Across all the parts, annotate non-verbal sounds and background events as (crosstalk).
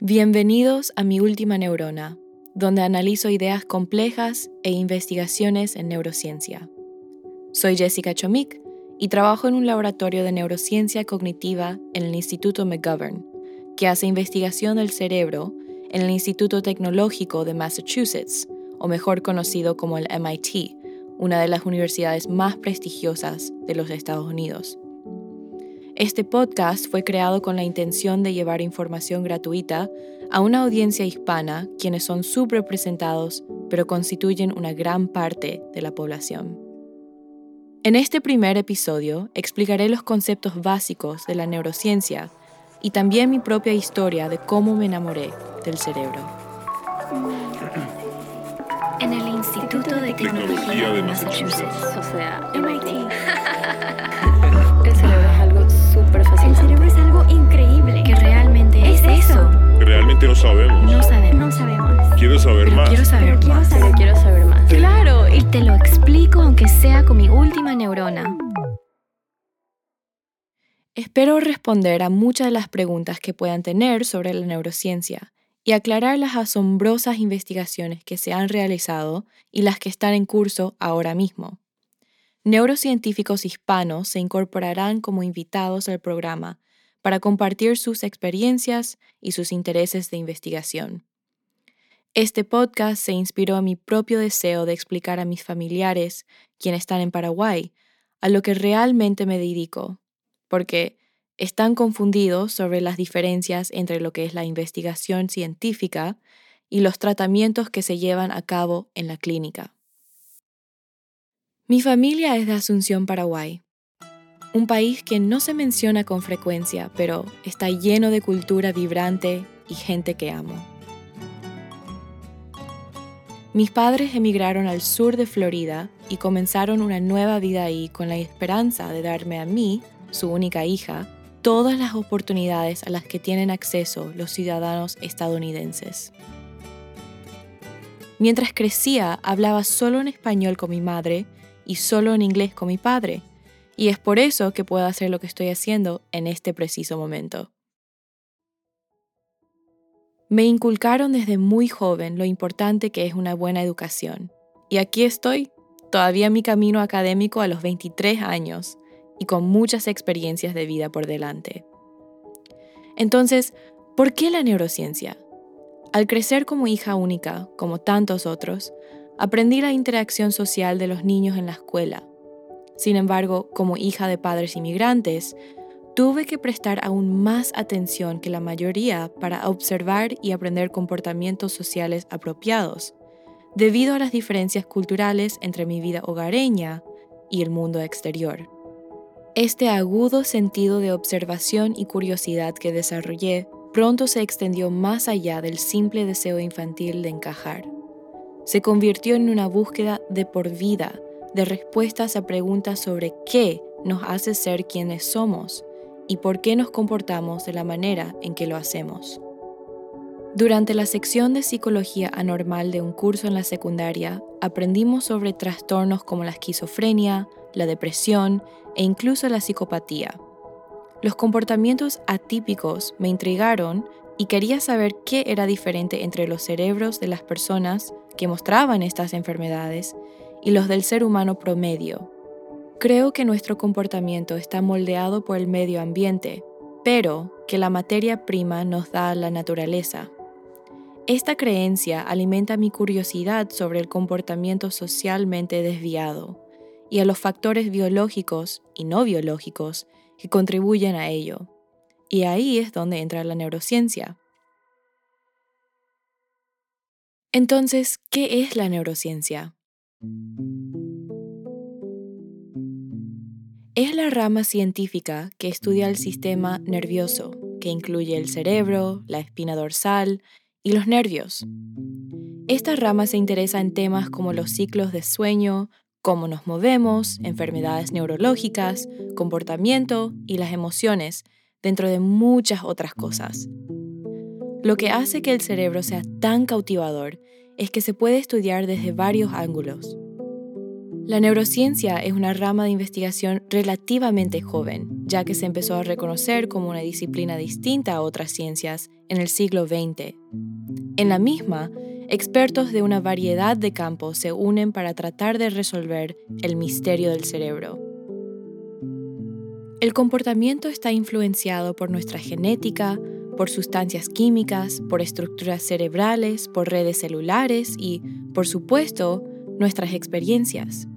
Bienvenidos a mi última neurona, donde analizo ideas complejas e investigaciones en neurociencia. Soy Jessica Chomik y trabajo en un laboratorio de neurociencia cognitiva en el Instituto McGovern, que hace investigación del cerebro en el Instituto Tecnológico de Massachusetts, o mejor conocido como el MIT, una de las universidades más prestigiosas de los Estados Unidos. Este podcast fue creado con la intención de llevar información gratuita a una audiencia hispana quienes son subrepresentados pero constituyen una gran parte de la población. En este primer episodio explicaré los conceptos básicos de la neurociencia y también mi propia historia de cómo me enamoré del cerebro. En el Instituto de Tecnología de Massachusetts, o sea, MIT. (laughs) realmente es eso. Realmente no sabemos. No sabemos. No sabemos. Quiero saber Pero más. quiero saber Pero quiero más. saber Pero quiero saber más. Claro, y te lo explico aunque sea con mi última neurona. Espero responder a muchas de las preguntas que puedan tener sobre la neurociencia y aclarar las asombrosas investigaciones que se han realizado y las que están en curso ahora mismo. Neurocientíficos hispanos se incorporarán como invitados al programa para compartir sus experiencias y sus intereses de investigación. Este podcast se inspiró a mi propio deseo de explicar a mis familiares, quienes están en Paraguay, a lo que realmente me dedico, porque están confundidos sobre las diferencias entre lo que es la investigación científica y los tratamientos que se llevan a cabo en la clínica. Mi familia es de Asunción, Paraguay, un país que no se menciona con frecuencia, pero está lleno de cultura vibrante y gente que amo. Mis padres emigraron al sur de Florida y comenzaron una nueva vida ahí con la esperanza de darme a mí, su única hija, todas las oportunidades a las que tienen acceso los ciudadanos estadounidenses. Mientras crecía, hablaba solo en español con mi madre y solo en inglés con mi padre, y es por eso que puedo hacer lo que estoy haciendo en este preciso momento. Me inculcaron desde muy joven lo importante que es una buena educación, y aquí estoy, todavía en mi camino académico a los 23 años, y con muchas experiencias de vida por delante. Entonces, ¿por qué la neurociencia? Al crecer como hija única, como tantos otros, aprendí la interacción social de los niños en la escuela. Sin embargo, como hija de padres inmigrantes, tuve que prestar aún más atención que la mayoría para observar y aprender comportamientos sociales apropiados, debido a las diferencias culturales entre mi vida hogareña y el mundo exterior. Este agudo sentido de observación y curiosidad que desarrollé pronto se extendió más allá del simple deseo infantil de encajar. Se convirtió en una búsqueda de por vida de respuestas a preguntas sobre qué nos hace ser quienes somos y por qué nos comportamos de la manera en que lo hacemos. Durante la sección de psicología anormal de un curso en la secundaria, aprendimos sobre trastornos como la esquizofrenia, la depresión e incluso la psicopatía. Los comportamientos atípicos me intrigaron y quería saber qué era diferente entre los cerebros de las personas que mostraban estas enfermedades y los del ser humano promedio. Creo que nuestro comportamiento está moldeado por el medio ambiente, pero que la materia prima nos da la naturaleza. Esta creencia alimenta mi curiosidad sobre el comportamiento socialmente desviado y a los factores biológicos y no biológicos que contribuyen a ello. Y ahí es donde entra la neurociencia. Entonces, ¿qué es la neurociencia? Es la rama científica que estudia el sistema nervioso, que incluye el cerebro, la espina dorsal y los nervios. Esta rama se interesa en temas como los ciclos de sueño, cómo nos movemos, enfermedades neurológicas, comportamiento y las emociones, dentro de muchas otras cosas. Lo que hace que el cerebro sea tan cautivador es que se puede estudiar desde varios ángulos. La neurociencia es una rama de investigación relativamente joven, ya que se empezó a reconocer como una disciplina distinta a otras ciencias en el siglo XX. En la misma, expertos de una variedad de campos se unen para tratar de resolver el misterio del cerebro. El comportamiento está influenciado por nuestra genética, por sustancias químicas, por estructuras cerebrales, por redes celulares y, por supuesto, nuestras experiencias.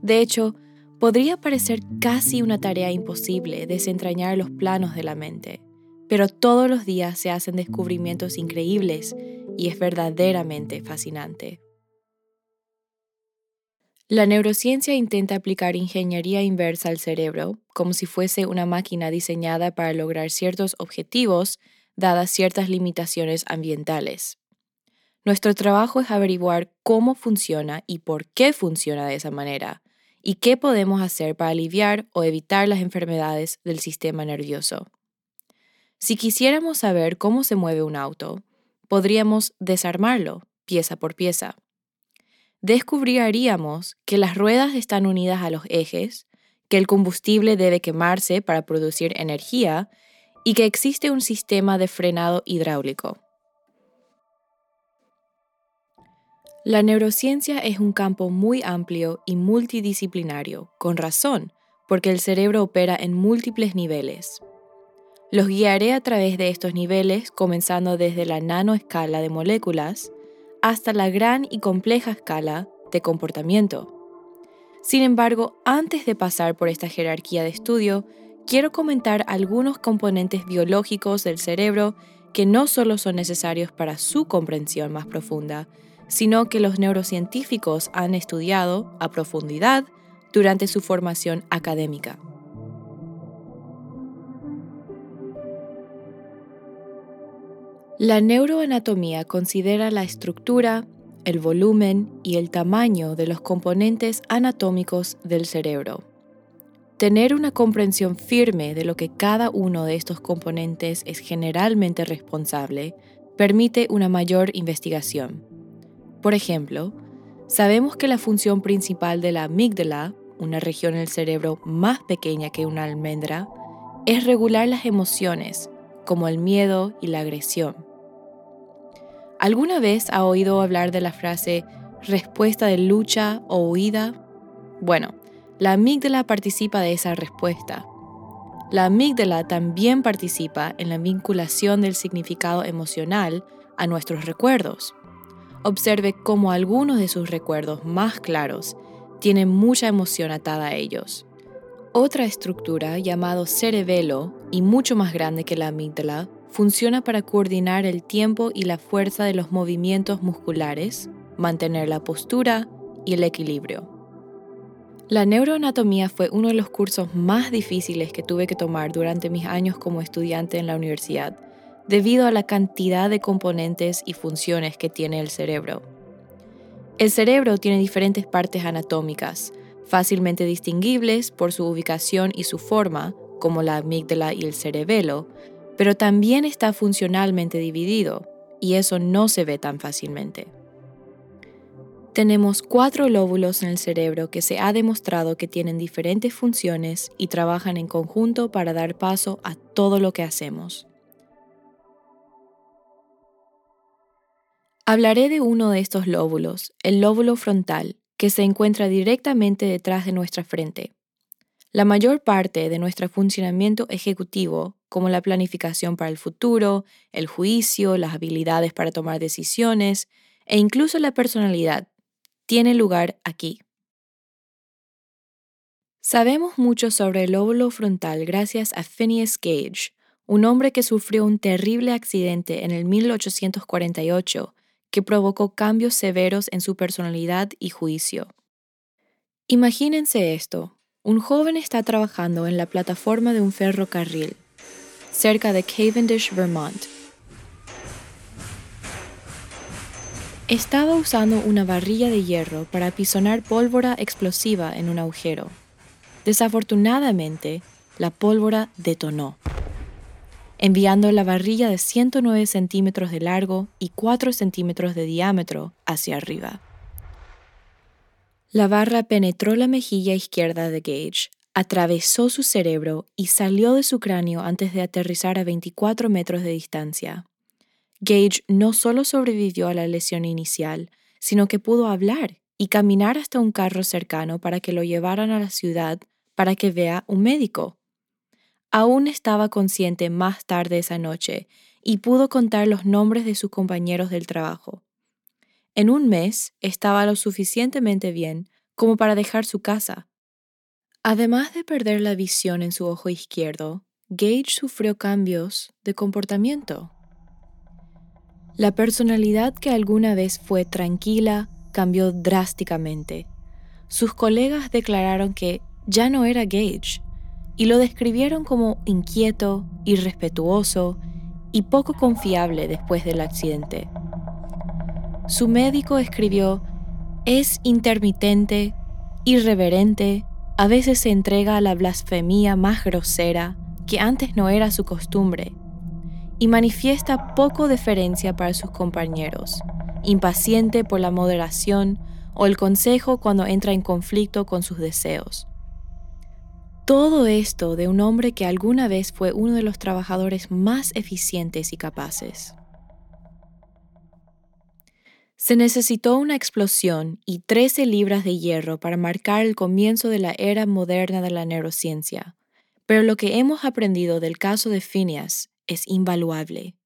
De hecho, podría parecer casi una tarea imposible desentrañar los planos de la mente, pero todos los días se hacen descubrimientos increíbles y es verdaderamente fascinante. La neurociencia intenta aplicar ingeniería inversa al cerebro, como si fuese una máquina diseñada para lograr ciertos objetivos dadas ciertas limitaciones ambientales. Nuestro trabajo es averiguar cómo funciona y por qué funciona de esa manera, y qué podemos hacer para aliviar o evitar las enfermedades del sistema nervioso. Si quisiéramos saber cómo se mueve un auto, podríamos desarmarlo pieza por pieza. Descubriríamos que las ruedas están unidas a los ejes, que el combustible debe quemarse para producir energía y que existe un sistema de frenado hidráulico. La neurociencia es un campo muy amplio y multidisciplinario, con razón, porque el cerebro opera en múltiples niveles. Los guiaré a través de estos niveles, comenzando desde la nanoescala de moléculas hasta la gran y compleja escala de comportamiento. Sin embargo, antes de pasar por esta jerarquía de estudio, quiero comentar algunos componentes biológicos del cerebro que no solo son necesarios para su comprensión más profunda, sino que los neurocientíficos han estudiado a profundidad durante su formación académica. La neuroanatomía considera la estructura, el volumen y el tamaño de los componentes anatómicos del cerebro. Tener una comprensión firme de lo que cada uno de estos componentes es generalmente responsable permite una mayor investigación. Por ejemplo, sabemos que la función principal de la amígdala, una región del cerebro más pequeña que una almendra, es regular las emociones, como el miedo y la agresión. ¿Alguna vez ha oído hablar de la frase respuesta de lucha o huida? Bueno, la amígdala participa de esa respuesta. La amígdala también participa en la vinculación del significado emocional a nuestros recuerdos observe cómo algunos de sus recuerdos más claros tienen mucha emoción atada a ellos. Otra estructura, llamado cerebelo y mucho más grande que la amígdala, funciona para coordinar el tiempo y la fuerza de los movimientos musculares, mantener la postura y el equilibrio. La neuroanatomía fue uno de los cursos más difíciles que tuve que tomar durante mis años como estudiante en la universidad debido a la cantidad de componentes y funciones que tiene el cerebro. El cerebro tiene diferentes partes anatómicas, fácilmente distinguibles por su ubicación y su forma, como la amígdala y el cerebelo, pero también está funcionalmente dividido, y eso no se ve tan fácilmente. Tenemos cuatro lóbulos en el cerebro que se ha demostrado que tienen diferentes funciones y trabajan en conjunto para dar paso a todo lo que hacemos. Hablaré de uno de estos lóbulos, el lóbulo frontal, que se encuentra directamente detrás de nuestra frente. La mayor parte de nuestro funcionamiento ejecutivo, como la planificación para el futuro, el juicio, las habilidades para tomar decisiones e incluso la personalidad, tiene lugar aquí. Sabemos mucho sobre el lóbulo frontal gracias a Phineas Gage, un hombre que sufrió un terrible accidente en el 1848 que provocó cambios severos en su personalidad y juicio. Imagínense esto. Un joven está trabajando en la plataforma de un ferrocarril, cerca de Cavendish, Vermont. Estaba usando una barrilla de hierro para apisonar pólvora explosiva en un agujero. Desafortunadamente, la pólvora detonó enviando la varilla de 109 centímetros de largo y 4 centímetros de diámetro hacia arriba. La barra penetró la mejilla izquierda de Gage, atravesó su cerebro y salió de su cráneo antes de aterrizar a 24 metros de distancia. Gage no solo sobrevivió a la lesión inicial, sino que pudo hablar y caminar hasta un carro cercano para que lo llevaran a la ciudad para que vea un médico. Aún estaba consciente más tarde esa noche y pudo contar los nombres de sus compañeros del trabajo. En un mes estaba lo suficientemente bien como para dejar su casa. Además de perder la visión en su ojo izquierdo, Gage sufrió cambios de comportamiento. La personalidad que alguna vez fue tranquila cambió drásticamente. Sus colegas declararon que ya no era Gage y lo describieron como inquieto, irrespetuoso y poco confiable después del accidente. Su médico escribió, es intermitente, irreverente, a veces se entrega a la blasfemia más grosera, que antes no era su costumbre, y manifiesta poco deferencia para sus compañeros, impaciente por la moderación o el consejo cuando entra en conflicto con sus deseos. Todo esto de un hombre que alguna vez fue uno de los trabajadores más eficientes y capaces. Se necesitó una explosión y 13 libras de hierro para marcar el comienzo de la era moderna de la neurociencia, pero lo que hemos aprendido del caso de Phineas es invaluable.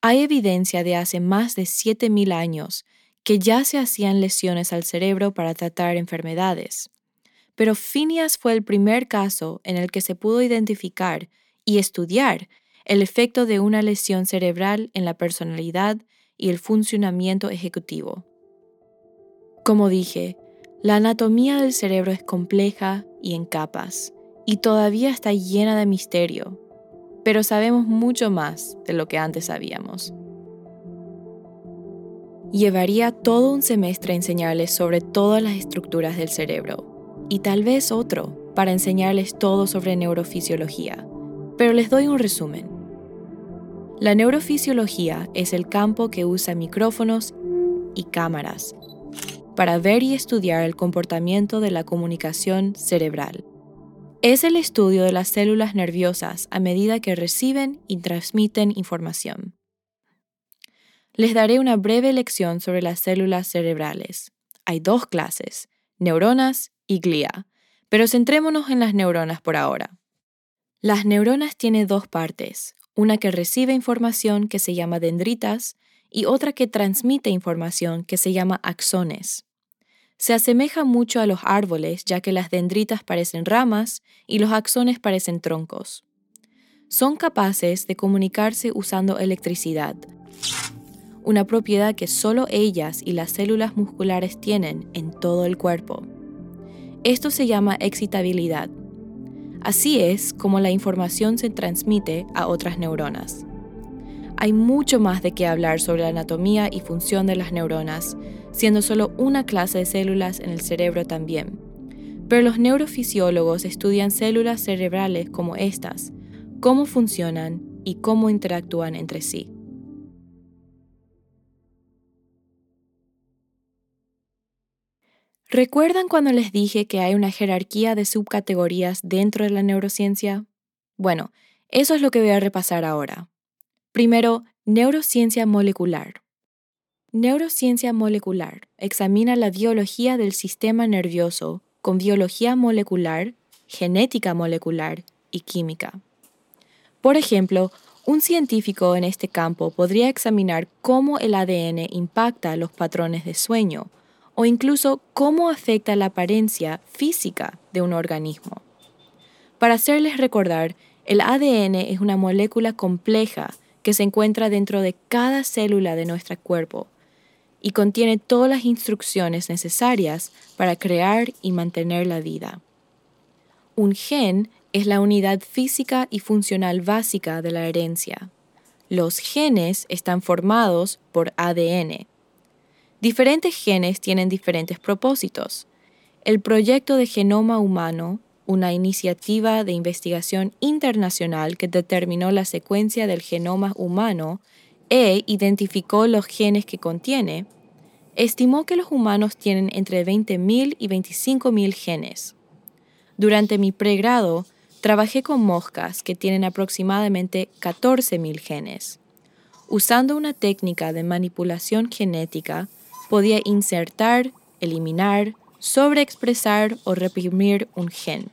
Hay evidencia de hace más de 7.000 años que ya se hacían lesiones al cerebro para tratar enfermedades, pero Phineas fue el primer caso en el que se pudo identificar y estudiar el efecto de una lesión cerebral en la personalidad y el funcionamiento ejecutivo. Como dije, la anatomía del cerebro es compleja y en capas, y todavía está llena de misterio, pero sabemos mucho más de lo que antes sabíamos. Llevaría todo un semestre enseñarles sobre todas las estructuras del cerebro, y tal vez otro para enseñarles todo sobre neurofisiología, pero les doy un resumen. La neurofisiología es el campo que usa micrófonos y cámaras para ver y estudiar el comportamiento de la comunicación cerebral. Es el estudio de las células nerviosas a medida que reciben y transmiten información. Les daré una breve lección sobre las células cerebrales. Hay dos clases, neuronas y glía, pero centrémonos en las neuronas por ahora. Las neuronas tienen dos partes, una que recibe información que se llama dendritas y otra que transmite información que se llama axones. Se asemeja mucho a los árboles ya que las dendritas parecen ramas y los axones parecen troncos. Son capaces de comunicarse usando electricidad, una propiedad que solo ellas y las células musculares tienen en todo el cuerpo. Esto se llama excitabilidad Así es como la información se transmite a otras neuronas. Hay mucho más de qué hablar sobre la anatomía y función de las neuronas, siendo solo una clase de células en el cerebro también. Pero los neurofisiólogos estudian células cerebrales como estas, cómo funcionan y cómo interactúan entre sí. ¿Recuerdan cuando les dije que hay una jerarquía de subcategorías dentro de la neurociencia? Bueno, eso es lo que voy a repasar ahora. Primero, neurociencia molecular. Neurociencia molecular examina la biología del sistema nervioso con biología molecular, genética molecular y química. Por ejemplo, un científico en este campo podría examinar cómo el ADN impacta los patrones de sueño o incluso cómo afecta la apariencia física de un organismo. Para hacerles recordar, el ADN es una molécula compleja que se encuentra dentro de cada célula de nuestro cuerpo y contiene todas las instrucciones necesarias para crear y mantener la vida. Un gen es la unidad física y funcional básica de la herencia. Los genes están formados por ADN, Diferentes genes tienen diferentes propósitos. El proyecto de Genoma Humano, una iniciativa de investigación internacional que determinó la secuencia del genoma humano e identificó los genes que contiene, estimó que los humanos tienen entre 20.000 y 25.000 genes. Durante mi pregrado, trabajé con moscas que tienen aproximadamente 14.000 genes. Usando una técnica de manipulación genética, podía insertar, eliminar, sobreexpresar o reprimir un gen.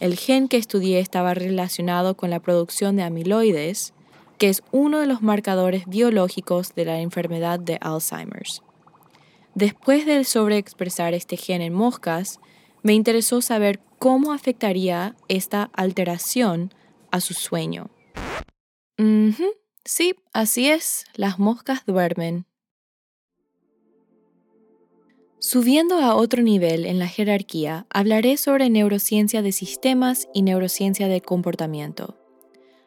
El gen que estudié estaba relacionado con la producción de amiloides, que es uno de los marcadores biológicos de la enfermedad de Alzheimer's. Después de sobreexpresar este gen en moscas, me interesó saber cómo afectaría esta alteración a su sueño. Sí, así es, las moscas duermen. Subiendo a otro nivel en la jerarquía, hablaré sobre neurociencia de sistemas y neurociencia de comportamiento.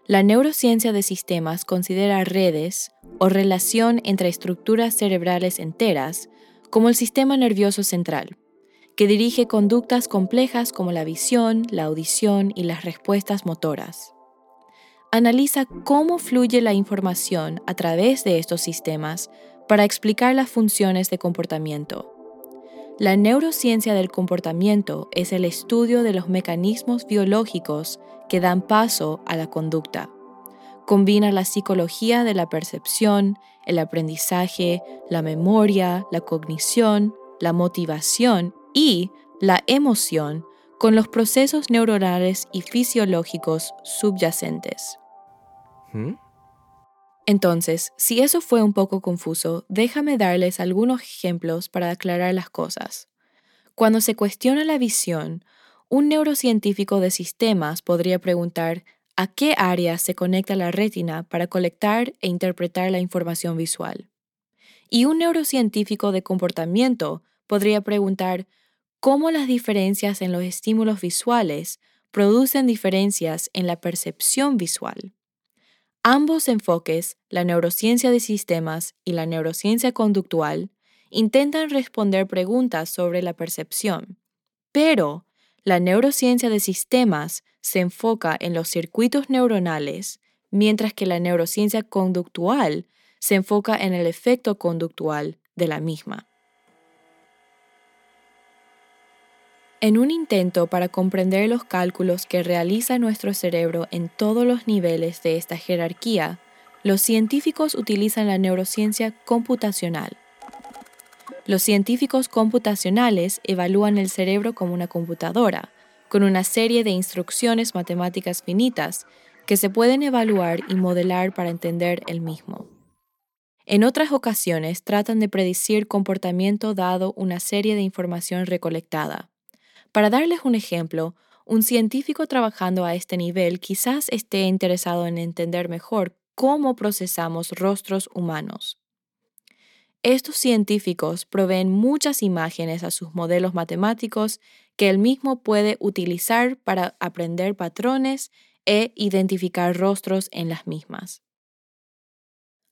La neurociencia de sistemas considera redes o relación entre estructuras cerebrales enteras como el sistema nervioso central, que dirige conductas complejas como la visión, la audición y las respuestas motoras. Analiza cómo fluye la información a través de estos sistemas para explicar las funciones de comportamiento la neurociencia del comportamiento es el estudio de los mecanismos biológicos que dan paso a la conducta. Combina la psicología de la percepción, el aprendizaje, la memoria, la cognición, la motivación y la emoción con los procesos neuronales y fisiológicos subyacentes. ¿Mm? Entonces, si eso fue un poco confuso, déjame darles algunos ejemplos para aclarar las cosas. Cuando se cuestiona la visión, un neurocientífico de sistemas podría preguntar a qué área se conecta la retina para colectar e interpretar la información visual. Y un neurocientífico de comportamiento podría preguntar cómo las diferencias en los estímulos visuales producen diferencias en la percepción visual. Ambos enfoques, la neurociencia de sistemas y la neurociencia conductual, intentan responder preguntas sobre la percepción, pero la neurociencia de sistemas se enfoca en los circuitos neuronales, mientras que la neurociencia conductual se enfoca en el efecto conductual de la misma. En un intento para comprender los cálculos que realiza nuestro cerebro en todos los niveles de esta jerarquía, los científicos utilizan la neurociencia computacional. Los científicos computacionales evalúan el cerebro como una computadora, con una serie de instrucciones matemáticas finitas que se pueden evaluar y modelar para entender el mismo. En otras ocasiones tratan de predecir comportamiento dado una serie de información recolectada. Para darles un ejemplo, un científico trabajando a este nivel quizás esté interesado en entender mejor cómo procesamos rostros humanos. Estos científicos proveen muchas imágenes a sus modelos matemáticos que él mismo puede utilizar para aprender patrones e identificar rostros en las mismas.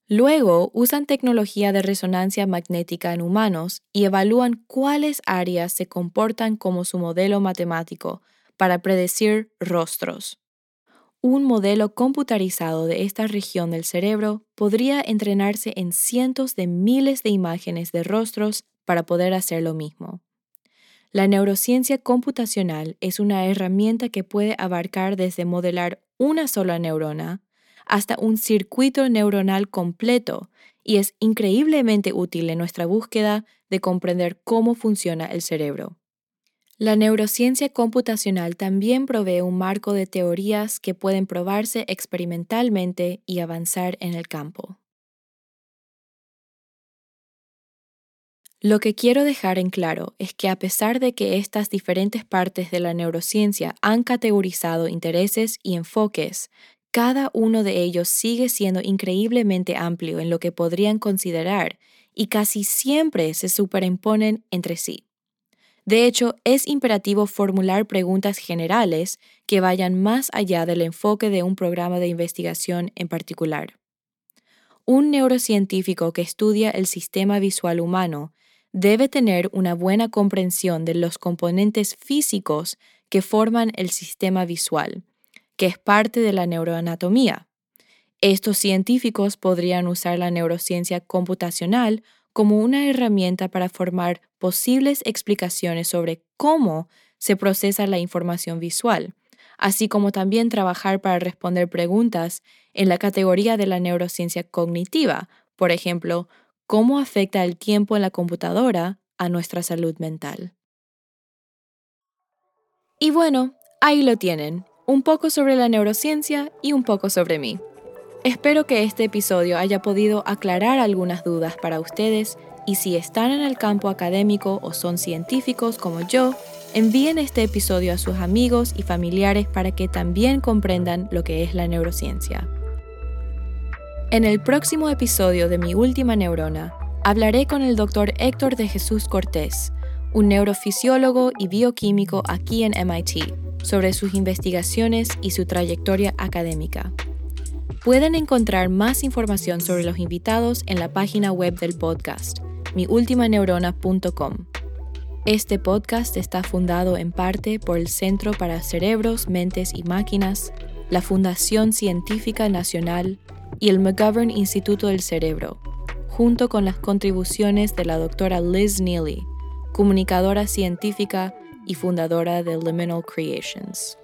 Luego usan tecnología de resonancia magnética en humanos y evalúan cuáles áreas se comportan como su modelo matemático para predecir rostros. Un modelo computarizado de esta región del cerebro podría entrenarse en cientos de miles de imágenes de rostros para poder hacer lo mismo. La neurociencia computacional es una herramienta que puede abarcar desde modelar una sola neurona hasta un circuito neuronal completo y es increíblemente útil en nuestra búsqueda de comprender cómo funciona el cerebro. La neurociencia computacional también provee un marco de teorías que pueden probarse experimentalmente y avanzar en el campo. Lo que quiero dejar en claro es que a pesar de que estas diferentes partes de la neurociencia han categorizado intereses y enfoques, cada uno de ellos sigue siendo increíblemente amplio en lo que podrían considerar y casi siempre se superimponen entre sí. De hecho, es imperativo formular preguntas generales que vayan más allá del enfoque de un programa de investigación en particular. Un neurocientífico que estudia el sistema visual humano debe tener una buena comprensión de los componentes físicos que forman el sistema visual que es parte de la neuroanatomía. Estos científicos podrían usar la neurociencia computacional como una herramienta para formar posibles explicaciones sobre cómo se procesa la información visual, así como también trabajar para responder preguntas en la categoría de la neurociencia cognitiva, por ejemplo, cómo afecta el tiempo en la computadora a nuestra salud mental. Y bueno, ahí lo tienen, un poco sobre la neurociencia y un poco sobre mí. Espero que este episodio haya podido aclarar algunas dudas para ustedes y si están en el campo académico o son científicos como yo, envíen este episodio a sus amigos y familiares para que también comprendan lo que es la neurociencia. En el próximo episodio de Mi Última Neurona, hablaré con el doctor Héctor de Jesús Cortés, un neurofisiólogo y bioquímico aquí en MIT, sobre sus investigaciones y su trayectoria académica. Pueden encontrar más información sobre los invitados en la página web del podcast, miultimaneurona.com. Este podcast está fundado en parte por el Centro para Cerebros, Mentes y Máquinas, la Fundación Científica Nacional y el McGovern Instituto del Cerebro, junto con las contribuciones de la doctora Liz Neely, comunicadora científica y fundadora de Liminal Creations.